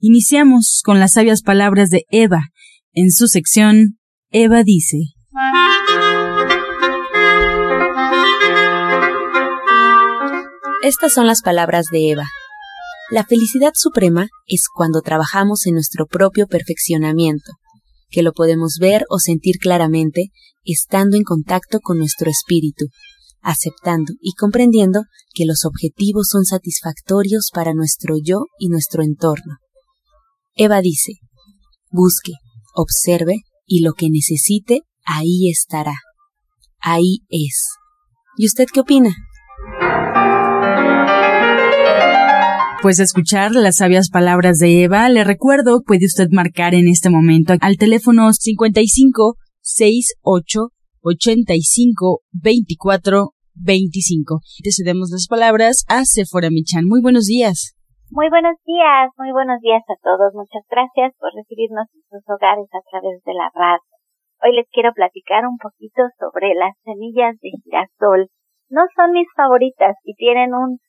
Iniciamos con las sabias palabras de Eva, en su sección Eva dice. Estas son las palabras de Eva. La felicidad suprema es cuando trabajamos en nuestro propio perfeccionamiento, que lo podemos ver o sentir claramente estando en contacto con nuestro espíritu, aceptando y comprendiendo que los objetivos son satisfactorios para nuestro yo y nuestro entorno. Eva dice, busque, observe y lo que necesite, ahí estará. Ahí es. ¿Y usted qué opina? Pues escuchar las sabias palabras de Eva, le recuerdo, puede usted marcar en este momento al teléfono 55 68 85 24 25. Te cedemos las palabras a Sephora Michan. Muy buenos días. Muy buenos días, muy buenos días a todos. Muchas gracias por recibirnos en sus hogares a través de la radio. Hoy les quiero platicar un poquito sobre las semillas de girasol. No son mis favoritas y tienen un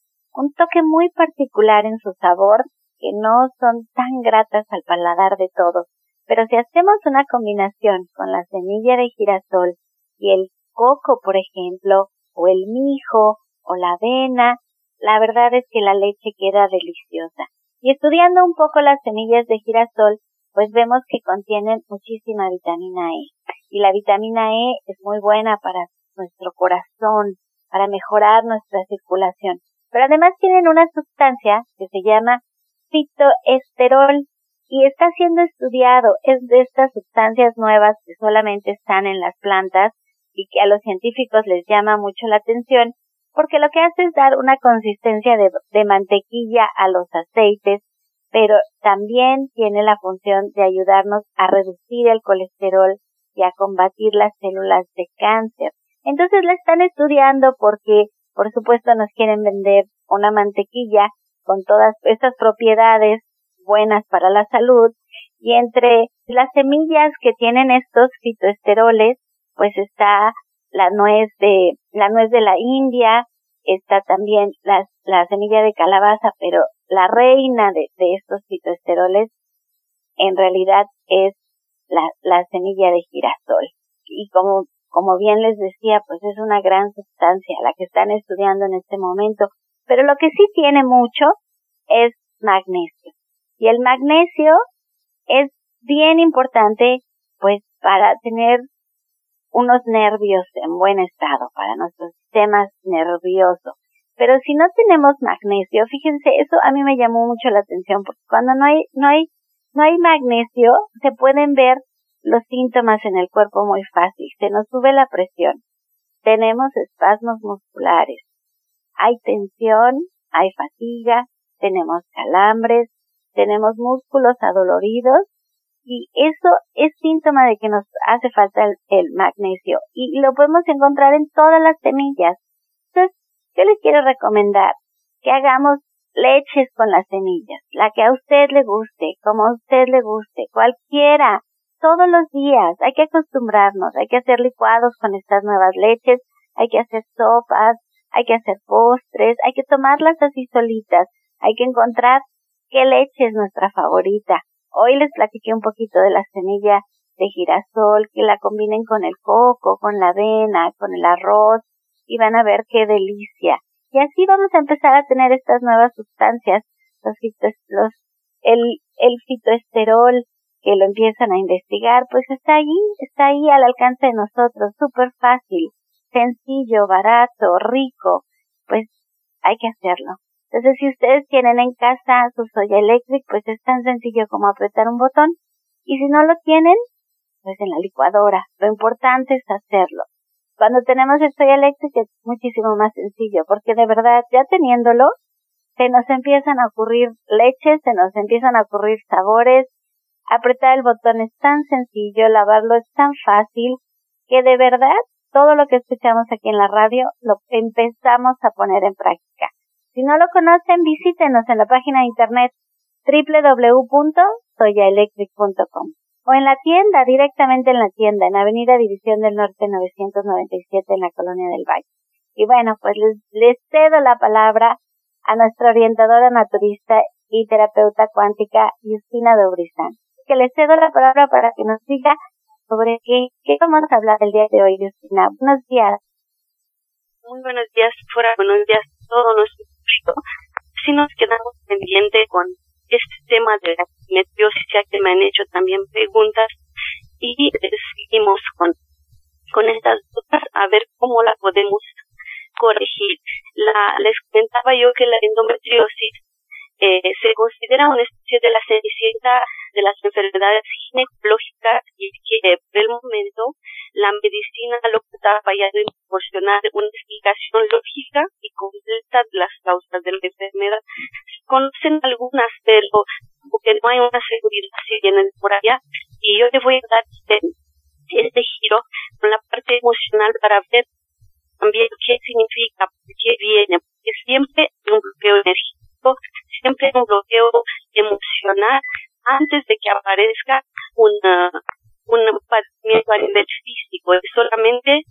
toque muy particular en su sabor que no son tan gratas al paladar de todos. Pero si hacemos una combinación con la semilla de girasol y el coco, por ejemplo, o el mijo, o la avena, la verdad es que la leche queda deliciosa. Y estudiando un poco las semillas de girasol, pues vemos que contienen muchísima vitamina E. Y la vitamina E es muy buena para nuestro corazón, para mejorar nuestra circulación pero además tienen una sustancia que se llama fitoesterol y está siendo estudiado. Es de estas sustancias nuevas que solamente están en las plantas y que a los científicos les llama mucho la atención porque lo que hace es dar una consistencia de, mantequilla a los aceites, pero también tiene la función de ayudarnos a reducir el colesterol y a combatir las células de cáncer. Entonces la están estudiando porque por supuesto nos quieren vender una mantequilla con todas estas propiedades buenas para la salud y entre las semillas que tienen estos fitoesteroles pues está la nuez de la nuez de la India está también la, la semilla de calabaza pero la reina de, de estos fitoesteroles en realidad es la, la semilla de girasol y como como bien les decía, pues es una gran sustancia la que están estudiando en este momento. Pero lo que sí tiene mucho es magnesio. Y el magnesio es bien importante, pues, para tener unos nervios en buen estado, para nuestro sistema nervioso. Pero si no tenemos magnesio, fíjense, eso a mí me llamó mucho la atención, porque cuando no hay, no hay, no hay magnesio, se pueden ver los síntomas en el cuerpo muy fácil. Se nos sube la presión. Tenemos espasmos musculares. Hay tensión, hay fatiga, tenemos calambres, tenemos músculos adoloridos y eso es síntoma de que nos hace falta el, magnesio y lo podemos encontrar en todas las semillas. Entonces, yo les quiero recomendar que hagamos leches con las semillas, la que a usted le guste, como a usted le guste, cualquiera, todos los días. Hay que acostumbrarnos, hay que hacer licuados con estas nuevas leches, hay que hacer sopas, hay que hacer postres, hay que tomarlas así solitas, hay que encontrar qué leche es nuestra favorita. Hoy les platiqué un poquito de la semilla de girasol, que la combinen con el coco, con la avena, con el arroz, y van a ver qué delicia. Y así vamos a empezar a tener estas nuevas sustancias, los, los el, el fitoesterol, que lo empiezan a investigar, pues está ahí, está ahí al alcance de nosotros, súper fácil, sencillo, barato, rico, pues hay que hacerlo. Entonces, si ustedes tienen en casa su soya electric, pues es tan sencillo como apretar un botón. Y si no lo tienen, pues en la licuadora. Lo importante es hacerlo. Cuando tenemos el soya electric es muchísimo más sencillo, porque de verdad, ya teniéndolo, se nos empiezan a ocurrir leches, se nos empiezan a ocurrir sabores, Apretar el botón es tan sencillo, lavarlo es tan fácil, que de verdad todo lo que escuchamos aquí en la radio lo empezamos a poner en práctica. Si no lo conocen, visítenos en la página de internet www.soyaelectric.com o en la tienda, directamente en la tienda, en Avenida División del Norte 997 en la Colonia del Valle. Y bueno, pues les, cedo la palabra a nuestra orientadora naturista y terapeuta cuántica, Justina Dobrizán. Que les cedo la palabra para que nos diga sobre qué, qué vamos a hablar el día de hoy, Justina. Buenos días. Muy buenos días, fuera buenos días a todo nuestro Si nos quedamos pendientes con este tema de la simetría, ya que me han hecho también preguntas y seguimos con, con estas dudas a ver cómo la podemos corregir. La, les comentaba yo que la endometriosis eh, se considera una especie de la cenicienta de las enfermedades ginecológicas y que por el momento la medicina lo que está fallando en proporcionar una explicación lógica y completa de las causas de la enfermedad. Se conocen algunas, pero porque no hay una seguridad si vienen por allá. Y yo le voy a dar este, este giro con la parte emocional para ver también qué significa, por qué viene, aparezca una, un padecimiento a nivel físico. Es solamente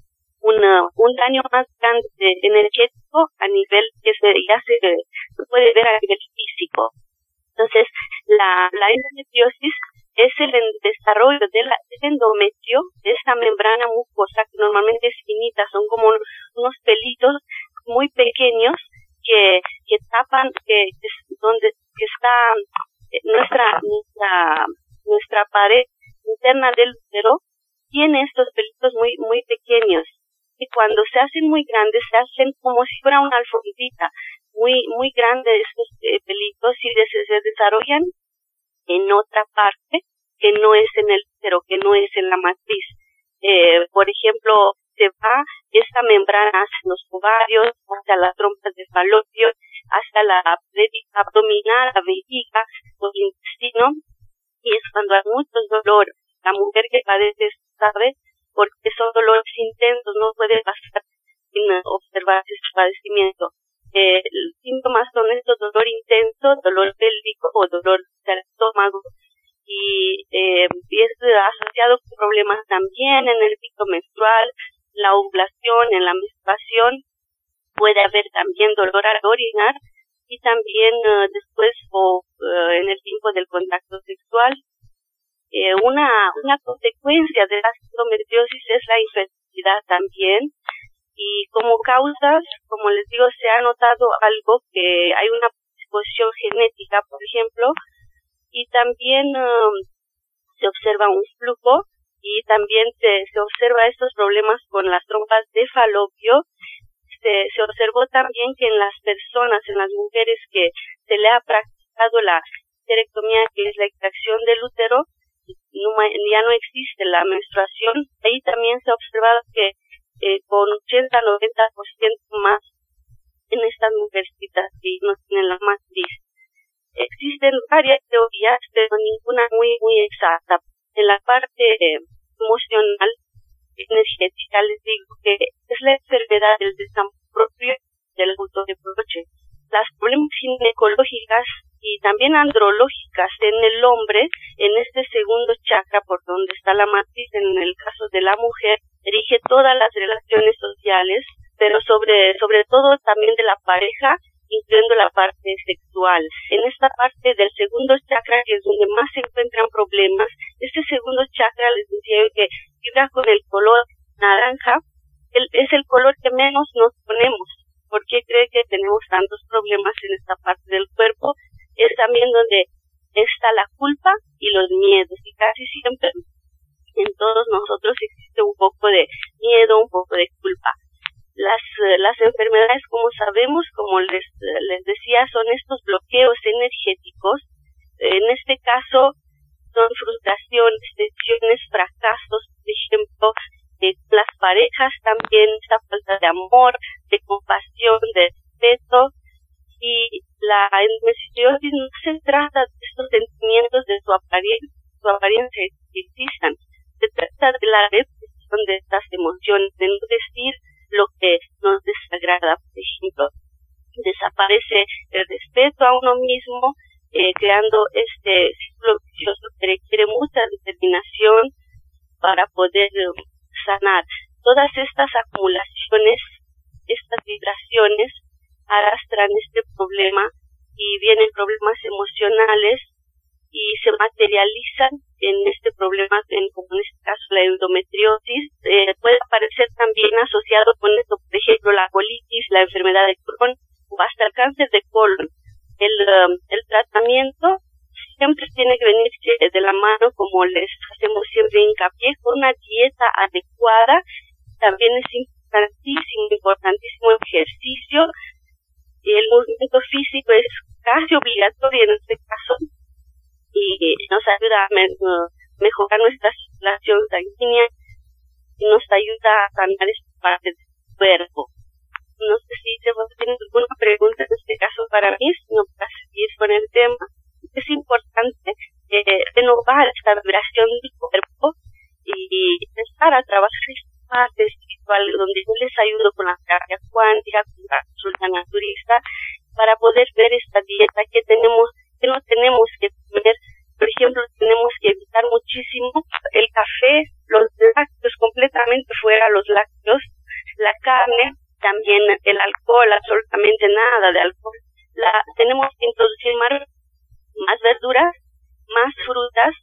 una, un daño más grande energético a nivel que se, ya se, puede ver a nivel físico. Entonces, la, la endometriosis es el desarrollo de la, del endometrio, de esa membrana mucosa que normalmente es finita, son como unos pelitos muy pequeños que, que tapan, que, donde que está eh, nuestra, nuestra, nuestra pared interna del útero, tiene estos pelitos muy, muy pequeños. Y cuando se hacen muy grandes, se hacen como si fuera una alfombita, muy, muy grandes estos eh, pelitos y se, desarrollan en otra parte que no es en el útero, que no es en la matriz. Eh, por ejemplo, se va esta membrana hacia los ovarios, hacia las trompas de falopio, hasta la pared abdominal, la vejiga, el intestino, y es cuando hay mucho dolor. La mujer que padece sabe porque son dolores intensos, no puede pasar sin observar este padecimiento. Eh, los síntomas son estos dolor intenso, dolor pélvico o dolor del estómago, y, eh, es asociado con problemas también en el pico menstrual, la ovulación, en la menstruación, puede haber también dolor al orinar y también eh, después o eh, en el tiempo del contacto sexual. Eh, una, una consecuencia de la endometriosis es la infertilidad también y como causas, como les digo, se ha notado algo que hay una disposición genética, por ejemplo, y también se observa un flujo y también se, se observa estos problemas con las trompas de falopio. Se, se observó también que en las personas, en las mujeres que se le ha practicado la histerectomía, que es la extracción del útero, ya no existe la menstruación. Ahí también se ha observado que eh, con 80-90% más en estas mujercitas que no tienen la matriz. Existen varias teorías, pero ninguna muy, muy exacta en la parte emocional, energética, les digo que es la enfermedad del desamor propio del autoreproche. Las problemas ginecológicas y también andrológicas en el hombre, en este segundo chakra por donde está la matriz, en el caso de la mujer, dirige todas las relaciones sociales, pero sobre, sobre todo también de la pareja incluyendo la parte sexual. En esta parte del segundo chakra, que es donde más se encuentran problemas, este segundo chakra, les decía que vibra con el color naranja, es el color que menos nos ponemos. ¿Por qué cree que tenemos tantos problemas en esta parte del cuerpo? Es también donde está la culpa y los miedos. Y casi siempre en todos nosotros existe un poco de miedo, un poco de culpa. Las, eh, las enfermedades, como sabemos, como les, les decía, son estos bloqueos energéticos. En este caso, son frustraciones, tensiones, fracasos, por ejemplo, de las parejas también, esta falta de amor, de compasión, de respeto. Y la endometriosis no se trata de estos sentimientos de su apariencia, su apariencia existan. Se trata de la represión de estas emociones, de no decir lo que nos desagrada, por ejemplo. Desaparece el respeto a uno mismo, eh, creando este ciclo vicioso que requiere mucha determinación para poder um, sanar. Todas estas acumulaciones, estas vibraciones, arrastran este problema y vienen problemas emocionales y se materializan en este problema, en, como en este caso la endometriosis, eh, puede aparecer también asociado con esto, por ejemplo, la colitis, la enfermedad de Crohn o hasta el cáncer de colon. El, um, el tratamiento siempre tiene que venir de la mano, como les hacemos siempre hincapié, con una dieta adecuada. También es importantísimo, importantísimo ejercicio. Y el movimiento físico es casi obligatorio en este caso y nos ayuda a mejorar nuestra circulación sanguínea y nos ayuda a sanar esta parte del cuerpo. No sé si tienen alguna pregunta en este caso para mí, sino para seguir con el tema. Es importante eh, renovar esta vibración del cuerpo y empezar a trabajar esta parte espiritual donde yo les ayudo con la terapia cuántica, con la consulta naturista, para poder ver esta dieta que tenemos, que no tenemos que comer por ejemplo, tenemos que evitar muchísimo el café, los lácteos completamente fuera, los lácteos, la carne, también el alcohol, absolutamente nada de alcohol. La, tenemos que introducir más, más verduras, más frutas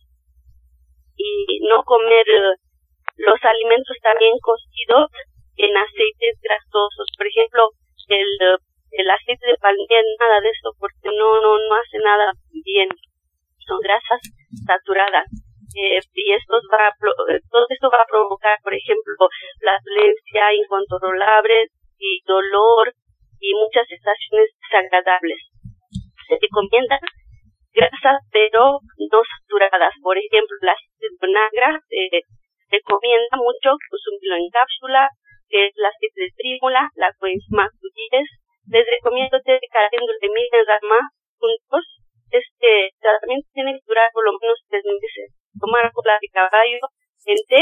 y no comer eh, los alimentos también cocidos en aceites grasosos. Por ejemplo, el, el aceite de palmera, nada de eso, porque no, no, no hace nada bien son grasas saturadas. Eh, y esto va eh, todo esto va a provocar, por ejemplo, la dolencia incontrolable y dolor y muchas sensaciones desagradables. Se recomienda grasas pero no saturadas. Por ejemplo, la aceite de se recomienda mucho consumirlo en cápsula, que es la aceite de trímula, la coenzima Q10. Les recomiendo té de caléndula de miel rama juntos este tratamiento tiene que durar por lo menos tres meses. Tomar cola de caballo en té,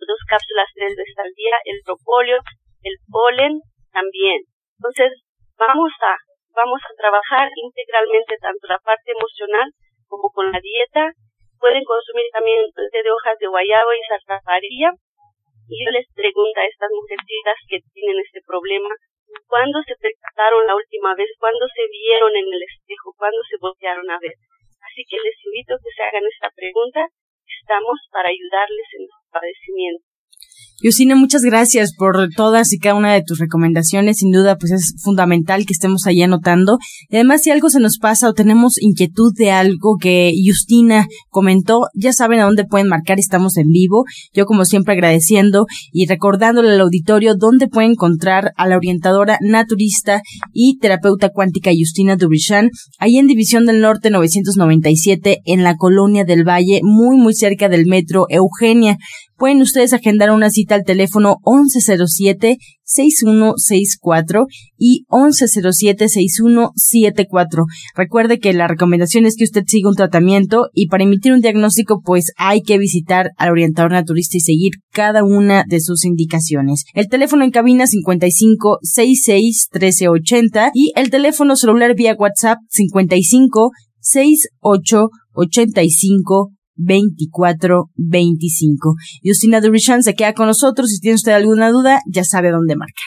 dos cápsulas tres veces al día, el propóleo, el polen también. Entonces, vamos a, vamos a trabajar integralmente tanto la parte emocional como con la dieta. Pueden consumir también té de hojas de guayabo y zarzaparilla. Y yo les pregunto a estas mujercitas que tienen este problema, ¿Cuándo se percataron la última vez? ¿Cuándo se vieron en el espejo? ¿Cuándo se voltearon a ver? Así que les invito a que se hagan esta pregunta. Estamos para ayudarles en su padecimiento. Yusina, muchas gracias por todas y cada una de tus recomendaciones. Sin duda, pues es fundamental que estemos ahí anotando. Y además, si algo se nos pasa o tenemos inquietud de algo que Justina comentó, ya saben a dónde pueden marcar. Estamos en vivo. Yo, como siempre, agradeciendo y recordándole al auditorio dónde pueden encontrar a la orientadora naturista y terapeuta cuántica Justina Dubrichan, ahí en División del Norte 997, en la Colonia del Valle, muy, muy cerca del metro Eugenia. Pueden ustedes agendar una cita al teléfono 1107-6164 y 1107-6174. Recuerde que la recomendación es que usted siga un tratamiento y para emitir un diagnóstico pues hay que visitar al orientador naturista y seguir cada una de sus indicaciones. El teléfono en cabina 55 66 1380 y el teléfono celular vía WhatsApp 55 68 85 2425. Justina Durishan se queda con nosotros. Si tiene usted alguna duda, ya sabe dónde marcar.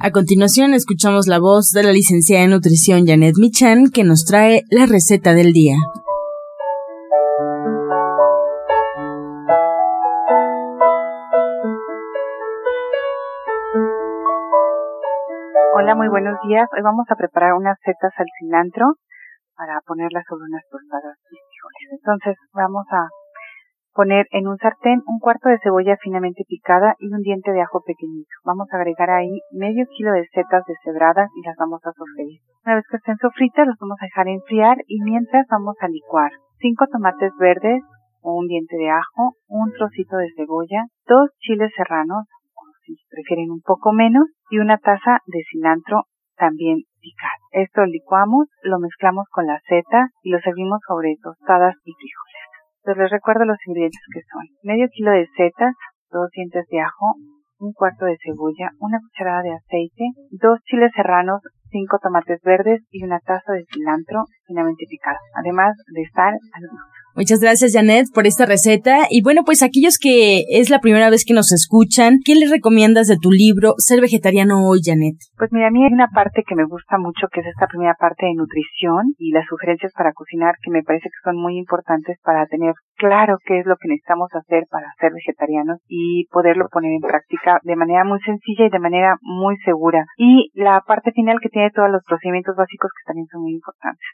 A continuación escuchamos la voz de la licenciada en nutrición Janet Michan que nos trae la receta del día. Hola, muy buenos días. Hoy vamos a preparar unas setas al cilantro para ponerlas sobre unas tostadas frijoles. Entonces vamos a poner en un sartén un cuarto de cebolla finamente picada y un diente de ajo pequeñito. Vamos a agregar ahí medio kilo de setas deshebradas y las vamos a sofreír. Una vez que estén sofritas, las vamos a dejar enfriar y mientras vamos a licuar cinco tomates verdes un diente de ajo, un trocito de cebolla, dos chiles serranos, o si prefieren un poco menos, y una taza de cilantro también picado. Esto licuamos, lo mezclamos con la seta y lo servimos sobre tostadas y frijoles. Entonces les recuerdo los ingredientes que son medio kilo de setas, dos dientes de ajo, un cuarto de cebolla, una cucharada de aceite, dos chiles serranos, cinco tomates verdes y una taza de cilantro finamente picado, además de sal al gusto. Muchas gracias, Janet, por esta receta. Y bueno, pues aquellos que es la primera vez que nos escuchan, ¿qué les recomiendas de tu libro Ser Vegetariano Hoy, Janet? Pues mira, a mí hay una parte que me gusta mucho, que es esta primera parte de nutrición y las sugerencias para cocinar, que me parece que son muy importantes para tener claro qué es lo que necesitamos hacer para ser vegetarianos y poderlo poner en práctica de manera muy sencilla y de manera muy segura. Y la parte final que tiene todos los procedimientos básicos que también son muy importantes.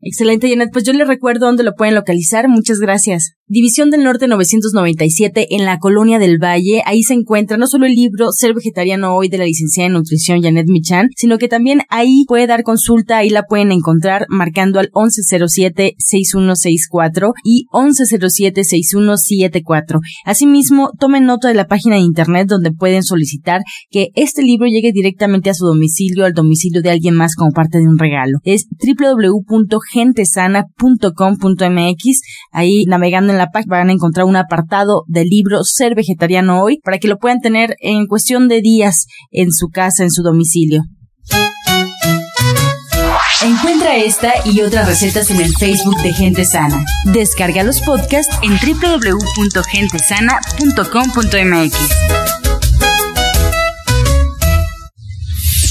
Excelente, Janet. Pues yo les recuerdo dónde lo pueden localizar. Muchas gracias. División del Norte 997 en la Colonia del Valle. Ahí se encuentra no solo el libro Ser Vegetariano Hoy de la licenciada en Nutrición Janet Michan, sino que también ahí puede dar consulta. Ahí la pueden encontrar marcando al 1107-6164 y 1107-6174. Asimismo, tomen nota de la página de internet donde pueden solicitar que este libro llegue directamente a su domicilio, al domicilio de alguien más como parte de un regalo. Es www gentesana.com.mx. Ahí navegando en la página van a encontrar un apartado del libro Ser Vegetariano Hoy para que lo puedan tener en cuestión de días en su casa, en su domicilio. Encuentra esta y otras recetas en el Facebook de Gente Sana. Descarga los podcasts en www.gentesana.com.mx.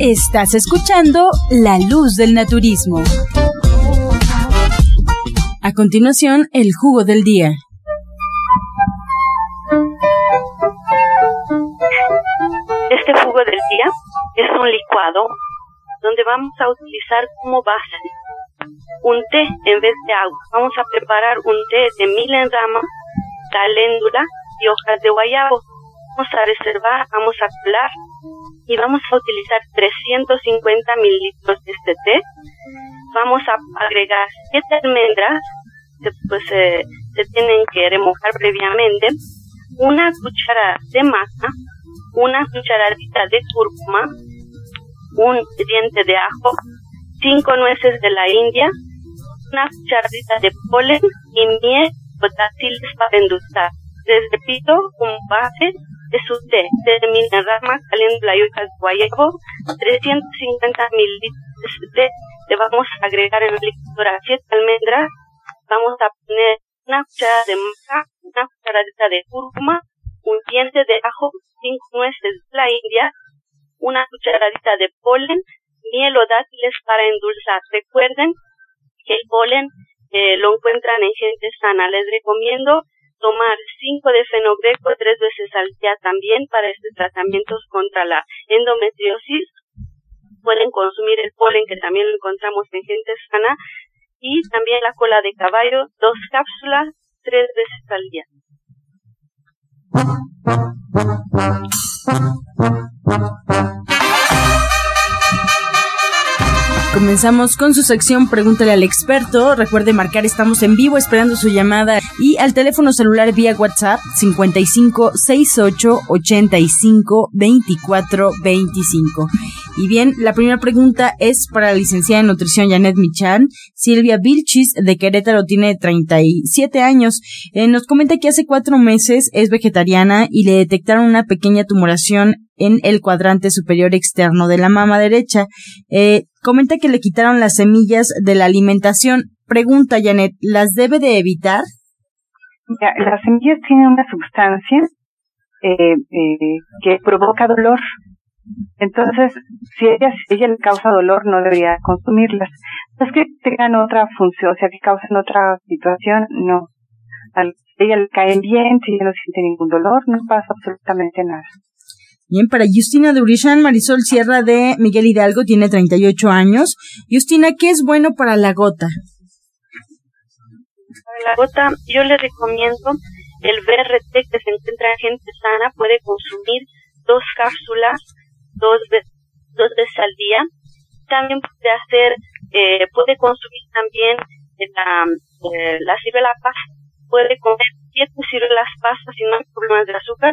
Estás escuchando La Luz del Naturismo. A continuación, el jugo del día. Este jugo del día es un licuado donde vamos a utilizar como base un té en vez de agua. Vamos a preparar un té de milenrama, caléndula y hojas de guayabo. Vamos a reservar, vamos a colar y vamos a utilizar 350 mililitros de este té vamos a agregar siete almendras que pues se tienen que remojar previamente, una cuchara de maca, una cucharadita de cúrcuma, un diente de ajo, cinco nueces de la India, una cucharadita de polen y miel o dátiles para endulzar. Les repito, un base de té de rama caléndula y hojas guayabo, 350 mililitros de le vamos a agregar en la licuadora siete almendras, vamos a poner una cucharada de maca, una cucharadita de cúrcuma, un diente de ajo, cinco nueces de la India, una cucharadita de polen, miel o dátiles para endulzar. Recuerden que el polen eh, lo encuentran en gente sana. Les recomiendo tomar cinco de fenogreco tres veces al día también para estos tratamientos contra la endometriosis pueden consumir el polen que también lo encontramos en gente sana y también la cola de caballo, dos cápsulas, tres veces al día. Comenzamos con su sección Pregúntale al experto. Recuerde marcar, estamos en vivo esperando su llamada y al teléfono celular vía WhatsApp 55 68 85 24 25. Y bien, la primera pregunta es para la licenciada en nutrición Janet Michan. Silvia Vilchis de Querétaro tiene 37 años. Eh, nos comenta que hace cuatro meses es vegetariana y le detectaron una pequeña tumoración en el cuadrante superior externo de la mama derecha. Eh, comenta que le quitaron las semillas de la alimentación. Pregunta, Janet, ¿las debe de evitar? las semillas tienen una sustancia eh, eh, que provoca dolor. Entonces, si ella, ella le causa dolor, no debería consumirlas. Es que tengan otra función, o sea, que causen otra situación, no. Ella le cae bien, si ella no siente ningún dolor, no pasa absolutamente nada. Bien, para Justina de Urishan, Marisol Sierra de Miguel Hidalgo tiene 38 años. Justina, ¿qué es bueno para la gota? Para la gota, yo le recomiendo el BRT que se encuentra en gente sana, puede consumir dos cápsulas dos, dos veces al día. También puede hacer, eh, puede consumir también la, eh, la pasta, puede comer siete ciruelas pastas sin más problemas de azúcar,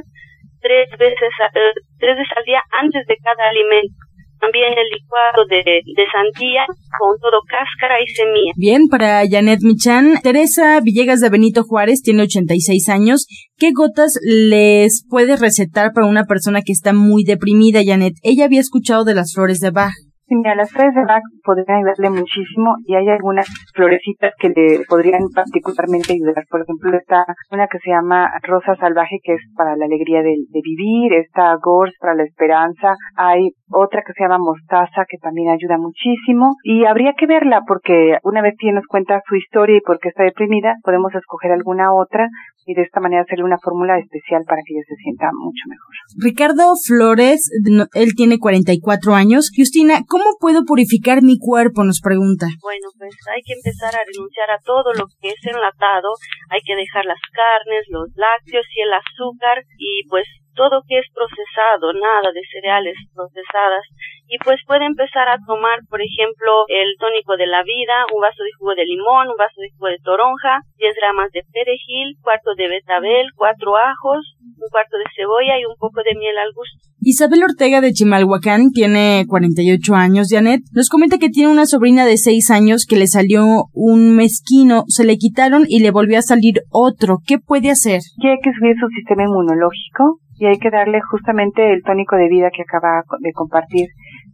tres veces, eh, tres veces al día antes de cada alimento también el licuado de, de sandía con todo cáscara y semilla. Bien, para Janet Michan, Teresa Villegas de Benito Juárez tiene 86 años. ¿Qué gotas les puede recetar para una persona que está muy deprimida, Janet? Ella había escuchado de las flores de Bach. Sí, mira, las flores de Bach podrían ayudarle muchísimo y hay algunas florecitas que le podrían particularmente ayudar. Por ejemplo, está una que se llama Rosa Salvaje, que es para la alegría de, de vivir, está Gors para la esperanza, hay otra que se llama Mostaza, que también ayuda muchísimo y habría que verla porque una vez que nos cuenta su historia y por qué está deprimida, podemos escoger alguna otra y de esta manera hacerle una fórmula especial para que ella se sienta mucho mejor. Ricardo Flores, él tiene 44 años. Justina, ¿cómo puedo purificar mi cuerpo? Nos pregunta. Bueno, pues hay que empezar a renunciar a todo lo que es enlatado, hay que dejar las carnes, los lácteos y el azúcar y pues todo que es procesado, nada de cereales procesadas y pues puede empezar a tomar, por ejemplo, el tónico de la vida, un vaso de jugo de limón, un vaso de jugo de toronja, 10 gramas de perejil, cuarto de betabel, cuatro ajos, un cuarto de cebolla y un poco de miel al gusto. Isabel Ortega de Chimalhuacán tiene 48 años. Janet nos comenta que tiene una sobrina de 6 años que le salió un mezquino, se le quitaron y le volvió a salir otro. ¿Qué puede hacer? Hay que subir su sistema inmunológico y hay que darle justamente el tónico de vida que acaba de compartir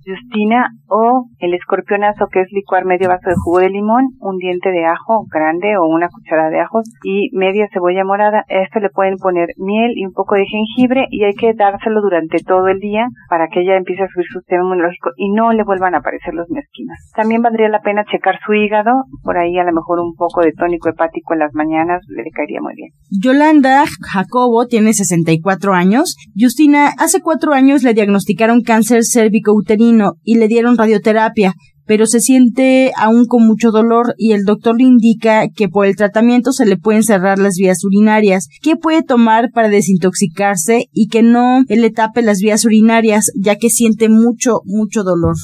Justina o el escorpionazo que es licuar medio vaso de jugo de limón, un diente de ajo grande o una cucharada de ajos y media cebolla morada. A esto le pueden poner miel y un poco de jengibre y hay que dárselo durante todo el día para que ella empiece a subir su sistema inmunológico y no le vuelvan a aparecer los mezquinos. También valdría la pena checar su hígado, por ahí a lo mejor un poco de tónico hepático en las mañanas le caería muy bien. Yolanda Jacobo tiene 64 años. Justina, hace cuatro años le diagnosticaron cáncer y le dieron radioterapia, pero se siente aún con mucho dolor y el doctor le indica que por el tratamiento se le pueden cerrar las vías urinarias. ¿Qué puede tomar para desintoxicarse y que no le tape las vías urinarias ya que siente mucho, mucho dolor?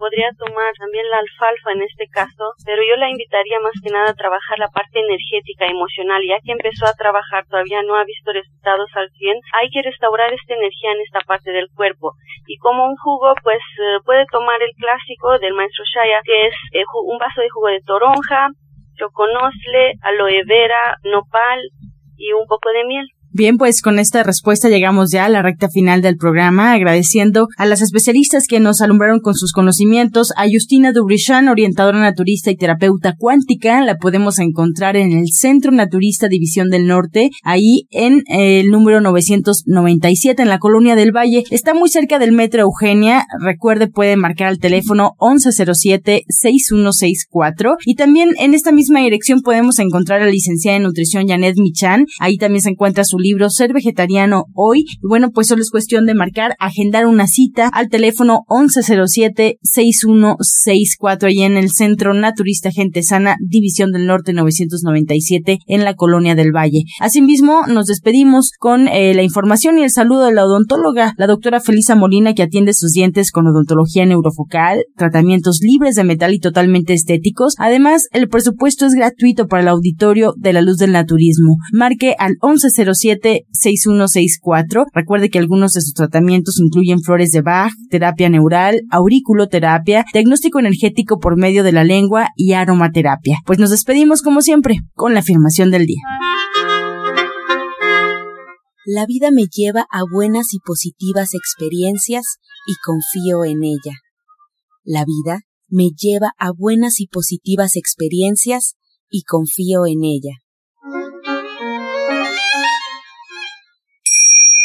Podría tomar también la alfalfa en este caso, pero yo la invitaría más que nada a trabajar la parte energética, emocional, ya que empezó a trabajar, todavía no ha visto resultados al 100, hay que restaurar esta energía en esta parte del cuerpo. Y como un jugo, pues eh, puede tomar el clásico del maestro Shaya, que es eh, un vaso de jugo de toronja, choconosle, aloe vera, nopal y un poco de miel. Bien, pues con esta respuesta llegamos ya a la recta final del programa, agradeciendo a las especialistas que nos alumbraron con sus conocimientos, a Justina Dubrichan, orientadora naturista y terapeuta cuántica, la podemos encontrar en el Centro Naturista División del Norte, ahí en el número 997 en la Colonia del Valle, está muy cerca del Metro Eugenia, recuerde puede marcar al teléfono 1107-6164 y también en esta misma dirección podemos encontrar a la licenciada en nutrición Janet Michan, ahí también se encuentra su libro Ser Vegetariano Hoy. Y bueno, pues solo es cuestión de marcar, agendar una cita al teléfono 1107-6164 ahí en el Centro Naturista Gente Sana, División del Norte 997 en la Colonia del Valle. Asimismo, nos despedimos con eh, la información y el saludo de la odontóloga, la doctora Felisa Molina, que atiende sus dientes con odontología neurofocal, tratamientos libres de metal y totalmente estéticos. Además, el presupuesto es gratuito para el auditorio de la luz del naturismo. Marque al 1107 6164 Recuerde que algunos de sus tratamientos incluyen flores de Bach, terapia neural, auriculoterapia, diagnóstico energético por medio de la lengua y aromaterapia. Pues nos despedimos como siempre con la afirmación del día. La vida me lleva a buenas y positivas experiencias y confío en ella. La vida me lleva a buenas y positivas experiencias y confío en ella.